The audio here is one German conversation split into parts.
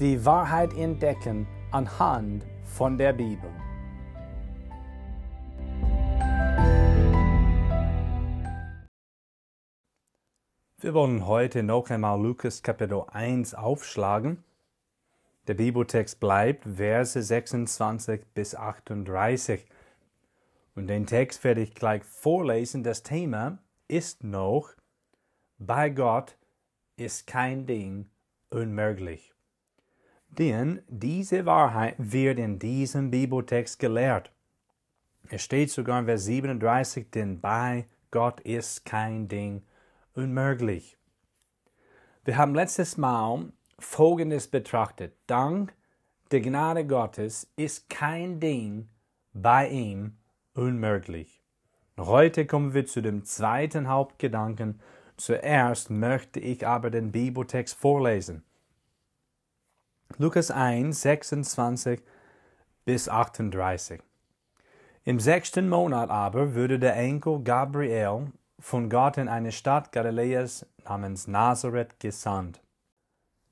die Wahrheit entdecken anhand von der Bibel. Wir wollen heute noch einmal Lukas Kapitel 1 aufschlagen. Der Bibeltext bleibt Verse 26 bis 38. Und den Text werde ich gleich vorlesen. Das Thema ist noch, bei Gott ist kein Ding unmöglich. Denn diese Wahrheit wird in diesem Bibeltext gelehrt. Es steht sogar in Vers 37, denn bei Gott ist kein Ding unmöglich. Wir haben letztes Mal Folgendes betrachtet. Dank der Gnade Gottes ist kein Ding bei ihm unmöglich. Heute kommen wir zu dem zweiten Hauptgedanken. Zuerst möchte ich aber den Bibeltext vorlesen. Lukas 1, 26 bis 38. Im sechsten Monat aber wurde der Enkel Gabriel von Gott in eine Stadt Galiläas namens Nazareth gesandt.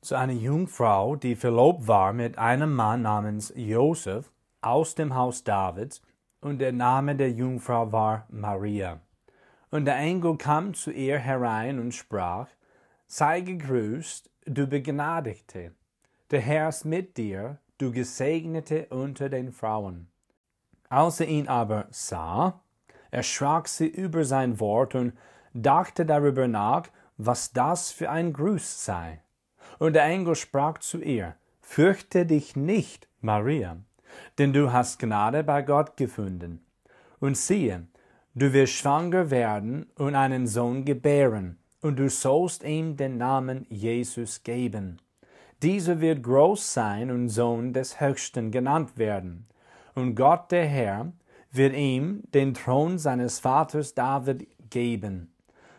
Zu einer Jungfrau, die verlobt war mit einem Mann namens Josef aus dem Haus Davids, und der Name der Jungfrau war Maria. Und der Engel kam zu ihr herein und sprach, Sei gegrüßt, du Begnadigte, der Herr ist mit dir, du Gesegnete unter den Frauen. Als er ihn aber sah, erschrak sie über sein Wort und dachte darüber nach, was das für ein Gruß sei. Und der Engel sprach zu ihr, Fürchte dich nicht, Maria, denn du hast Gnade bei Gott gefunden. Und siehe, du wirst schwanger werden und einen Sohn gebären, und du sollst ihm den Namen Jesus geben. Dieser wird groß sein und Sohn des Höchsten genannt werden. Und Gott der Herr wird ihm den Thron seines Vaters David geben.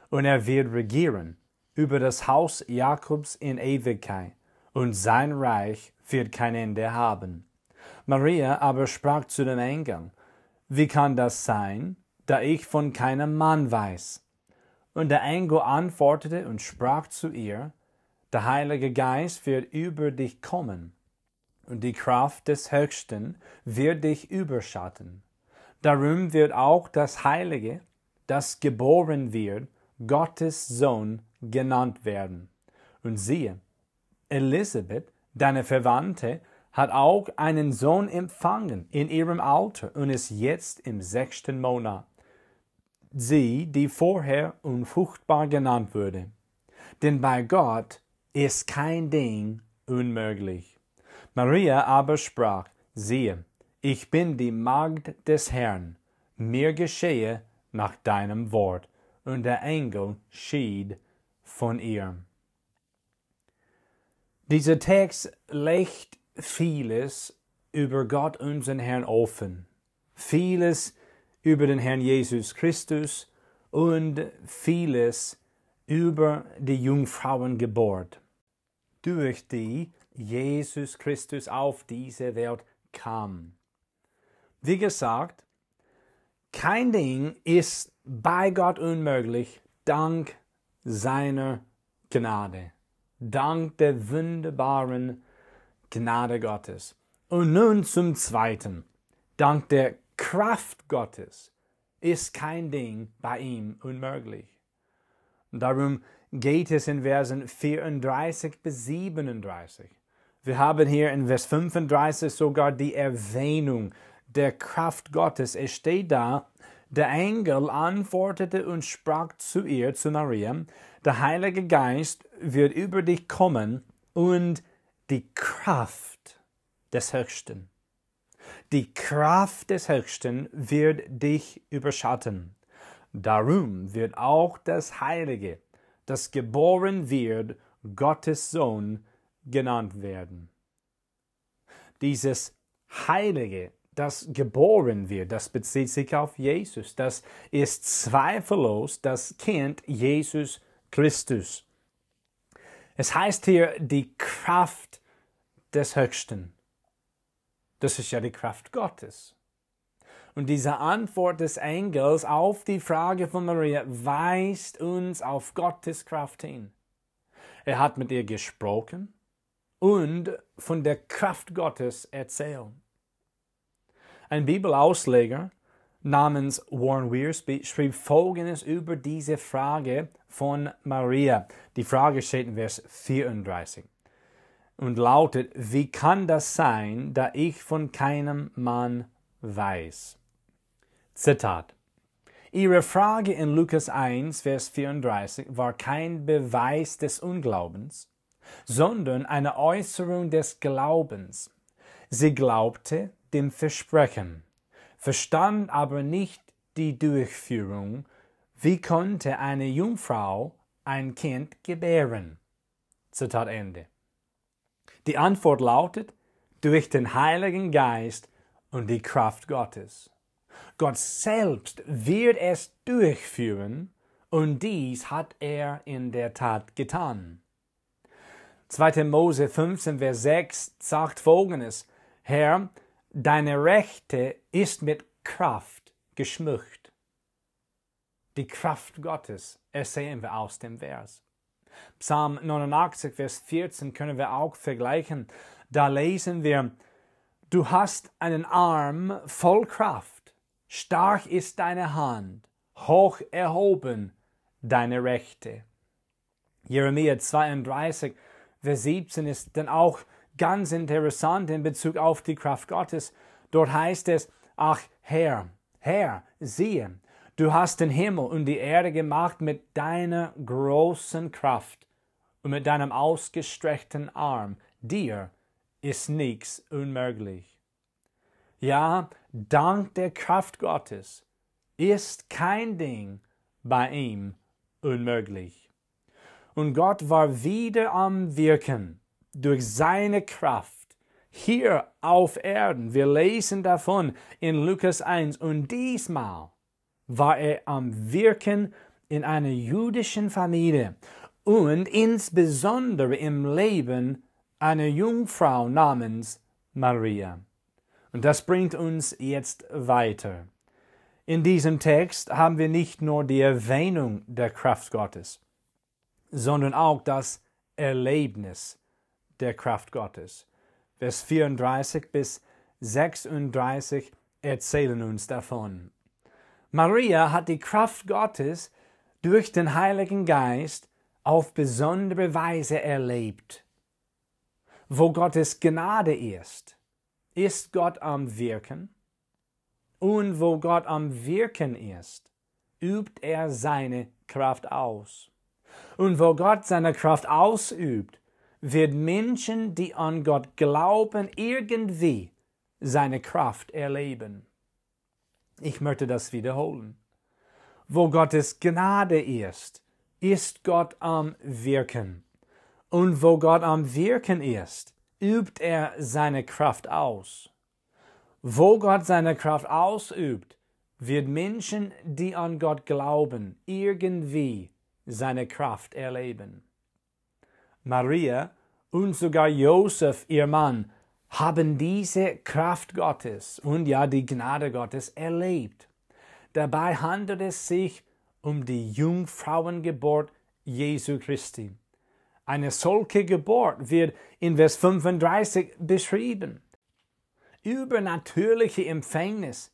Und er wird regieren über das Haus Jakobs in Ewigkeit, und sein Reich wird kein Ende haben. Maria aber sprach zu dem Engel, Wie kann das sein, da ich von keinem Mann weiß? Und der Engel antwortete und sprach zu ihr, der Heilige Geist wird über dich kommen, und die Kraft des Höchsten wird dich überschatten. Darum wird auch das Heilige, das geboren wird, Gottes Sohn genannt werden. Und siehe, Elisabeth, deine Verwandte, hat auch einen Sohn empfangen in ihrem Alter und ist jetzt im sechsten Monat. Sie, die vorher unfruchtbar genannt wurde. Denn bei Gott ist kein Ding unmöglich. Maria aber sprach, siehe, ich bin die Magd des Herrn, mir geschehe nach deinem Wort. Und der Engel schied von ihr. Dieser Text legt vieles über Gott unseren Herrn offen, vieles über den Herrn Jesus Christus und vieles über die Jungfrauengeburt durch die Jesus Christus auf diese Welt kam. Wie gesagt, kein Ding ist bei Gott unmöglich, dank seiner Gnade, dank der wunderbaren Gnade Gottes. Und nun zum Zweiten. Dank der Kraft Gottes ist kein Ding bei ihm unmöglich. Darum geht es in Versen 34 bis 37. Wir haben hier in Vers 35 sogar die Erwähnung der Kraft Gottes. Es steht da, der Engel antwortete und sprach zu ihr, zu Maria, der Heilige Geist wird über dich kommen und die Kraft des Höchsten. Die Kraft des Höchsten wird dich überschatten. Darum wird auch das Heilige, das geboren wird, Gottes Sohn genannt werden. dieses Heilige, das geboren wird, das bezieht sich auf Jesus. Das ist zweifellos das Kind Jesus Christus. Es heißt hier die Kraft des Höchsten. Das ist ja die Kraft Gottes. Und diese Antwort des Engels auf die Frage von Maria weist uns auf Gottes Kraft hin. Er hat mit ihr gesprochen und von der Kraft Gottes erzählt. Ein Bibelausleger namens Warren Wiersbe schrieb Folgendes über diese Frage von Maria. Die Frage steht in Vers 34 und lautet, wie kann das sein, da ich von keinem Mann weiß? Zitat. Ihre Frage in Lukas 1, Vers 34 war kein Beweis des Unglaubens, sondern eine Äußerung des Glaubens. Sie glaubte dem Versprechen, verstand aber nicht die Durchführung, wie konnte eine Jungfrau ein Kind gebären? Zitat Ende. Die Antwort lautet, durch den Heiligen Geist und die Kraft Gottes. Gott selbst wird es durchführen und dies hat er in der Tat getan. 2. Mose 15, Vers 6 sagt folgendes, Herr, deine Rechte ist mit Kraft geschmückt. Die Kraft Gottes ersehen wir aus dem Vers. Psalm 89, Vers 14 können wir auch vergleichen. Da lesen wir, Du hast einen Arm voll Kraft, stark ist deine Hand, hoch erhoben deine Rechte. Jeremia 32, Vers 17 ist dann auch ganz interessant in Bezug auf die Kraft Gottes. Dort heißt es, ach Herr, Herr, siehe, du hast den Himmel und die Erde gemacht mit deiner großen Kraft und mit deinem ausgestreckten Arm. Dir ist nichts unmöglich. Ja, dank der Kraft Gottes ist kein Ding bei ihm unmöglich. Und Gott war wieder am Wirken durch seine Kraft hier auf Erden. Wir lesen davon in Lukas 1 und diesmal war er am Wirken in einer jüdischen Familie und insbesondere im Leben einer Jungfrau namens Maria. Und das bringt uns jetzt weiter. In diesem Text haben wir nicht nur die Erwähnung der Kraft Gottes, sondern auch das Erlebnis der Kraft Gottes. Vers 34 bis 36 erzählen uns davon. Maria hat die Kraft Gottes durch den Heiligen Geist auf besondere Weise erlebt. Wo Gottes Gnade ist, ist Gott am Wirken. Und wo Gott am Wirken ist, übt er seine Kraft aus. Und wo Gott seine Kraft ausübt, wird Menschen, die an Gott glauben, irgendwie seine Kraft erleben. Ich möchte das wiederholen. Wo Gottes Gnade ist, ist Gott am Wirken. Und wo Gott am Wirken ist, übt er seine Kraft aus. Wo Gott seine Kraft ausübt, wird Menschen, die an Gott glauben, irgendwie seine Kraft erleben. Maria und sogar Josef, ihr Mann, haben diese Kraft Gottes und ja die Gnade Gottes erlebt. Dabei handelt es sich um die Jungfrauengeburt Jesu Christi. Eine solche Geburt wird in Vers 35 beschrieben. Übernatürliche Empfängnis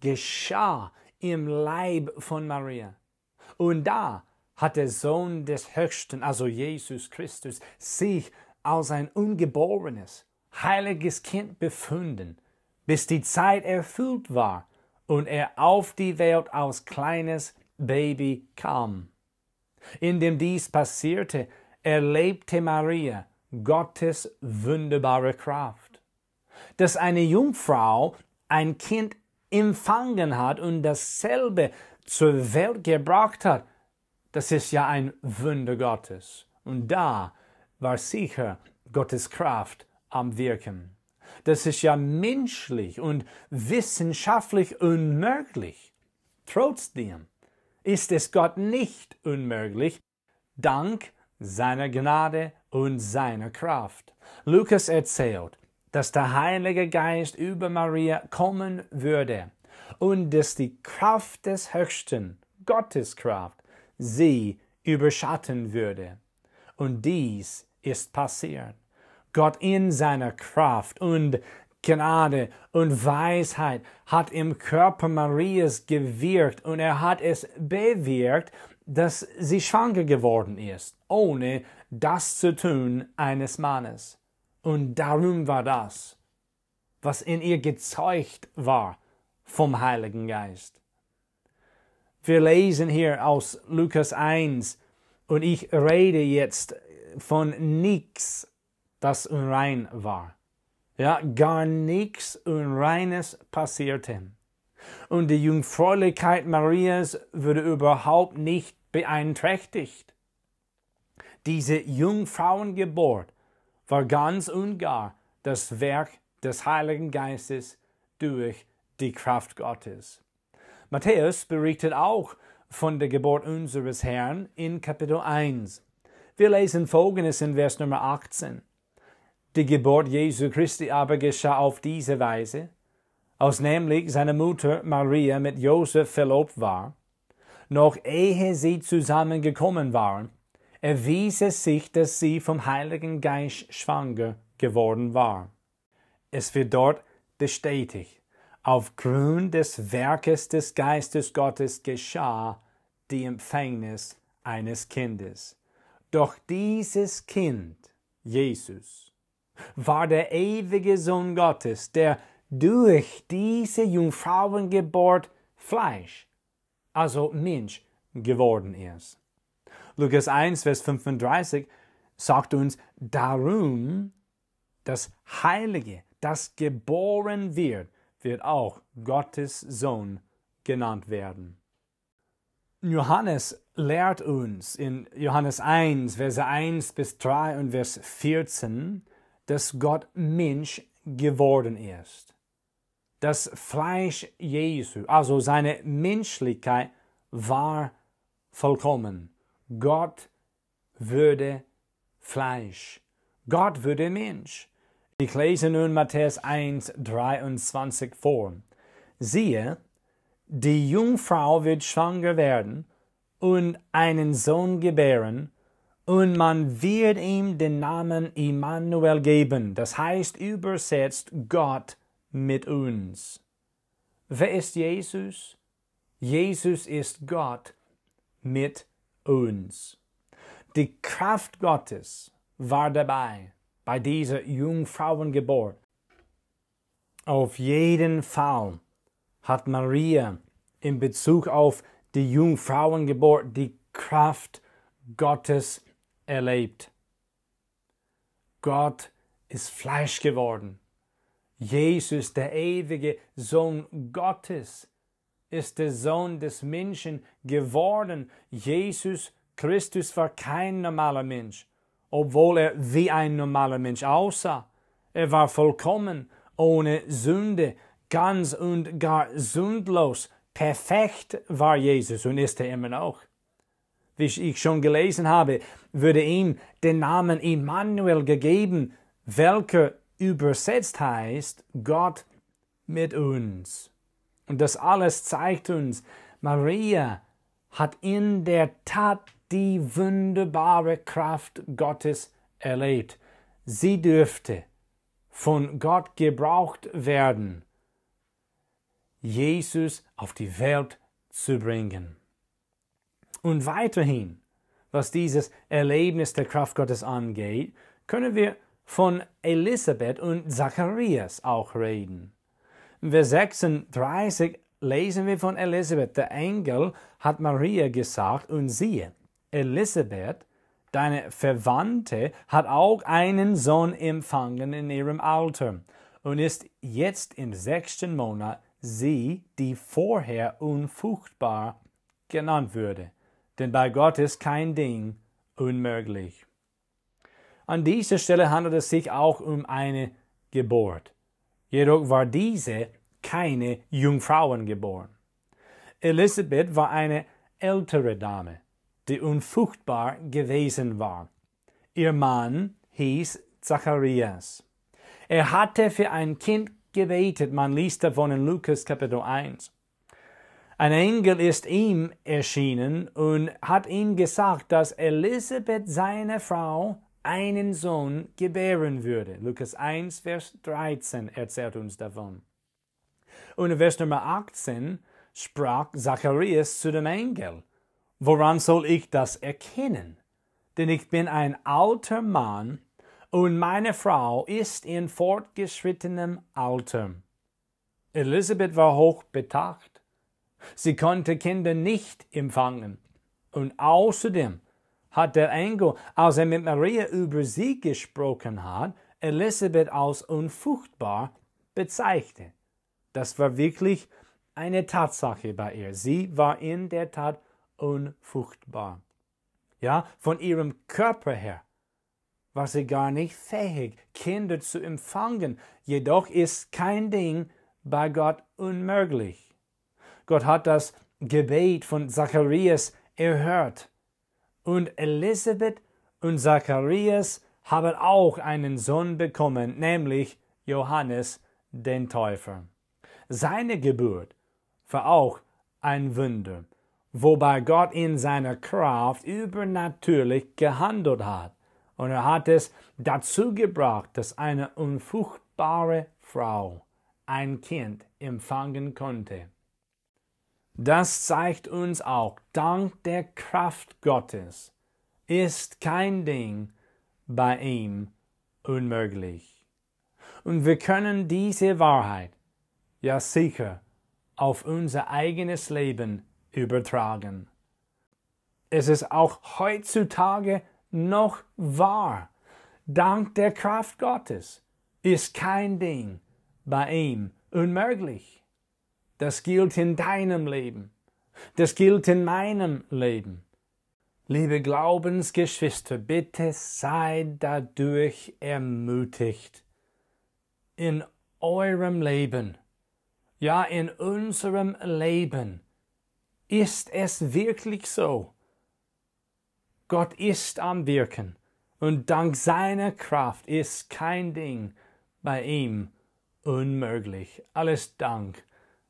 geschah im Leib von Maria. Und da hat der Sohn des Höchsten, also Jesus Christus, sich als ein ungeborenes, heiliges Kind befunden, bis die Zeit erfüllt war und er auf die Welt als kleines Baby kam. Indem dies passierte, erlebte Maria Gottes wunderbare Kraft. Dass eine Jungfrau ein Kind empfangen hat und dasselbe zur Welt gebracht hat, das ist ja ein Wunder Gottes. Und da war sicher Gottes Kraft am Wirken. Das ist ja menschlich und wissenschaftlich unmöglich. Trotzdem ist es Gott nicht unmöglich, dank seiner Gnade und seiner Kraft. Lukas erzählt, dass der Heilige Geist über Maria kommen würde und dass die Kraft des Höchsten, Gottes Kraft, sie überschatten würde. Und dies ist passiert. Gott in seiner Kraft und Gnade und Weisheit hat im Körper Marias gewirkt und er hat es bewirkt, dass sie schwanger geworden ist, ohne das zu tun eines Mannes. Und darum war das, was in ihr gezeugt war vom Heiligen Geist. Wir lesen hier aus Lukas 1 und ich rede jetzt von nichts, das unrein war. Ja, gar nichts Unreines passierte. Und die Jungfräulichkeit Marias wurde überhaupt nicht beeinträchtigt. Diese Jungfrauengeburt war ganz und gar das Werk des Heiligen Geistes durch die Kraft Gottes. Matthäus berichtet auch von der Geburt unseres Herrn in Kapitel 1. Wir lesen folgendes in Vers Nummer 18. Die Geburt Jesu Christi aber geschah auf diese Weise, als nämlich seine Mutter Maria mit Josef verlobt war, noch ehe sie zusammengekommen waren, erwies es sich, dass sie vom Heiligen Geist schwanger geworden war. Es wird dort bestätigt, aufgrund des Werkes des Geistes Gottes geschah die Empfängnis eines Kindes. Doch dieses Kind, Jesus, war der ewige Sohn Gottes, der durch diese Jungfrauengeburt Fleisch, also Mensch, geworden ist. Lukas 1, Vers 35 sagt uns, darum das Heilige, das geboren wird, wird auch Gottes Sohn genannt werden. Johannes lehrt uns in Johannes 1, Verse 1 bis 3 und Vers 14, dass Gott Mensch geworden ist. Das Fleisch Jesu, also seine Menschlichkeit, war vollkommen. Gott würde Fleisch. Gott würde Mensch. Ich lese nun Matthäus 1, 23 vor. Siehe, die Jungfrau wird schwanger werden und einen Sohn gebären, und man wird ihm den Namen Immanuel geben, das heißt übersetzt Gott mit uns. Wer ist Jesus? Jesus ist Gott mit uns. Die Kraft Gottes war dabei bei dieser Jungfrauengeburt. Auf jeden Fall hat Maria in Bezug auf die Jungfrauengeburt die Kraft Gottes erlebt. Gott ist Fleisch geworden. Jesus, der ewige Sohn Gottes, ist der Sohn des Menschen geworden. Jesus Christus war kein normaler Mensch, obwohl er wie ein normaler Mensch aussah. Er war vollkommen, ohne Sünde, ganz und gar sündlos. Perfekt war Jesus und ist er immer noch. Wie ich schon gelesen habe, würde ihm den Namen Immanuel gegeben, welcher übersetzt heißt Gott mit uns. Und das alles zeigt uns, Maria hat in der Tat die wunderbare Kraft Gottes erlebt. Sie dürfte von Gott gebraucht werden, Jesus auf die Welt zu bringen. Und weiterhin, was dieses Erlebnis der Kraft Gottes angeht, können wir von Elisabeth und Zacharias auch reden. Vers 36 lesen wir von Elisabeth. Der Engel hat Maria gesagt, und siehe, Elisabeth, deine Verwandte, hat auch einen Sohn empfangen in ihrem Alter und ist jetzt im sechsten Monat sie, die vorher unfruchtbar genannt würde. Denn bei Gott ist kein Ding unmöglich. An dieser Stelle handelt es sich auch um eine Geburt Jedoch war diese keine Jungfrauen geboren. Elisabeth war eine ältere Dame, die unfruchtbar gewesen war. Ihr Mann hieß Zacharias. Er hatte für ein Kind gebetet, man liest davon in Lukas Kapitel 1. Ein Engel ist ihm erschienen und hat ihm gesagt, dass Elisabeth, seine Frau, einen Sohn gebären würde. Lukas 1, Vers 13 erzählt uns davon. Und in Vers Nummer 18 sprach Zacharias zu dem Engel, woran soll ich das erkennen? Denn ich bin ein alter Mann und meine Frau ist in fortgeschrittenem Alter. Elisabeth war hoch betacht Sie konnte Kinder nicht empfangen. Und außerdem hat der Engel, als er mit Maria über sie gesprochen hat, Elisabeth als unfruchtbar bezeichnet. Das war wirklich eine Tatsache bei ihr. Sie war in der Tat unfruchtbar. Ja, von ihrem Körper her war sie gar nicht fähig, Kinder zu empfangen. Jedoch ist kein Ding bei Gott unmöglich. Gott hat das Gebet von Zacharias erhört. Und Elisabeth und Zacharias haben auch einen Sohn bekommen, nämlich Johannes den Täufer. Seine Geburt war auch ein Wunder, wobei Gott in seiner Kraft übernatürlich gehandelt hat. Und er hat es dazu gebracht, dass eine unfruchtbare Frau ein Kind empfangen konnte. Das zeigt uns auch, dank der Kraft Gottes ist kein Ding bei ihm unmöglich. Und wir können diese Wahrheit ja sicher auf unser eigenes Leben übertragen. Es ist auch heutzutage noch wahr. Dank der Kraft Gottes ist kein Ding bei ihm unmöglich. Das gilt in deinem Leben. Das gilt in meinem Leben. Liebe Glaubensgeschwister, bitte seid dadurch ermutigt. In eurem Leben, ja in unserem Leben, ist es wirklich so. Gott ist am Wirken und dank seiner Kraft ist kein Ding bei ihm unmöglich. Alles Dank